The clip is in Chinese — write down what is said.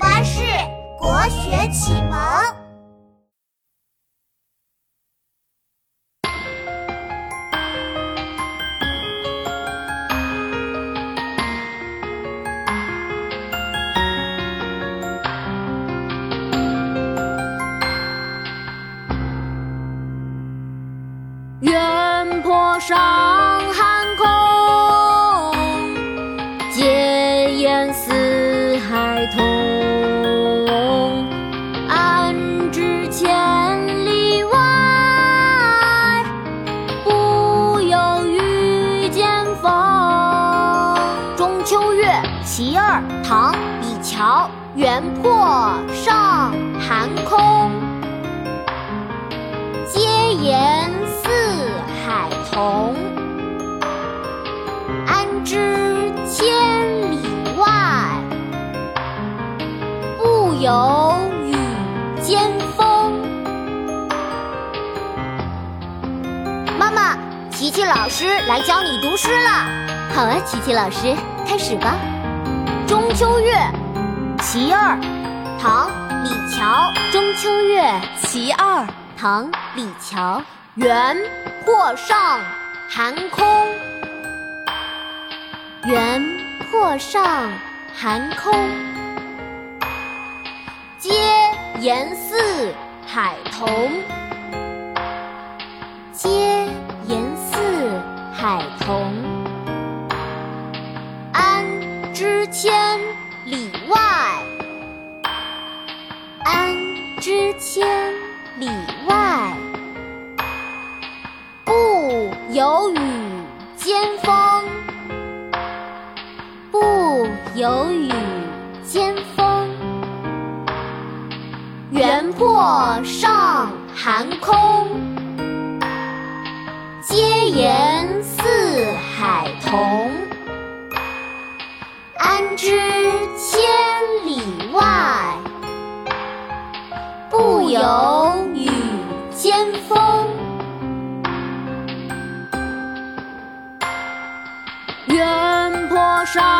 巴士国学启蒙。远坡上寒空，结烟似海通。其二，唐·李峤。原破上寒空，阶言四海同。安知千里外，不有雨兼风。妈妈，琪琪老师来教你读诗了。好啊，琪琪老师，开始吧。中秋月，其二，唐·李峤。中秋月，其二，唐·李峤。圆破上寒空，圆破上寒空。皆言似海同，皆言似海同。知千里外？不有雨兼风，不有雨兼风。原破上寒空，阶言四海同。安知有雨兼风。远坡上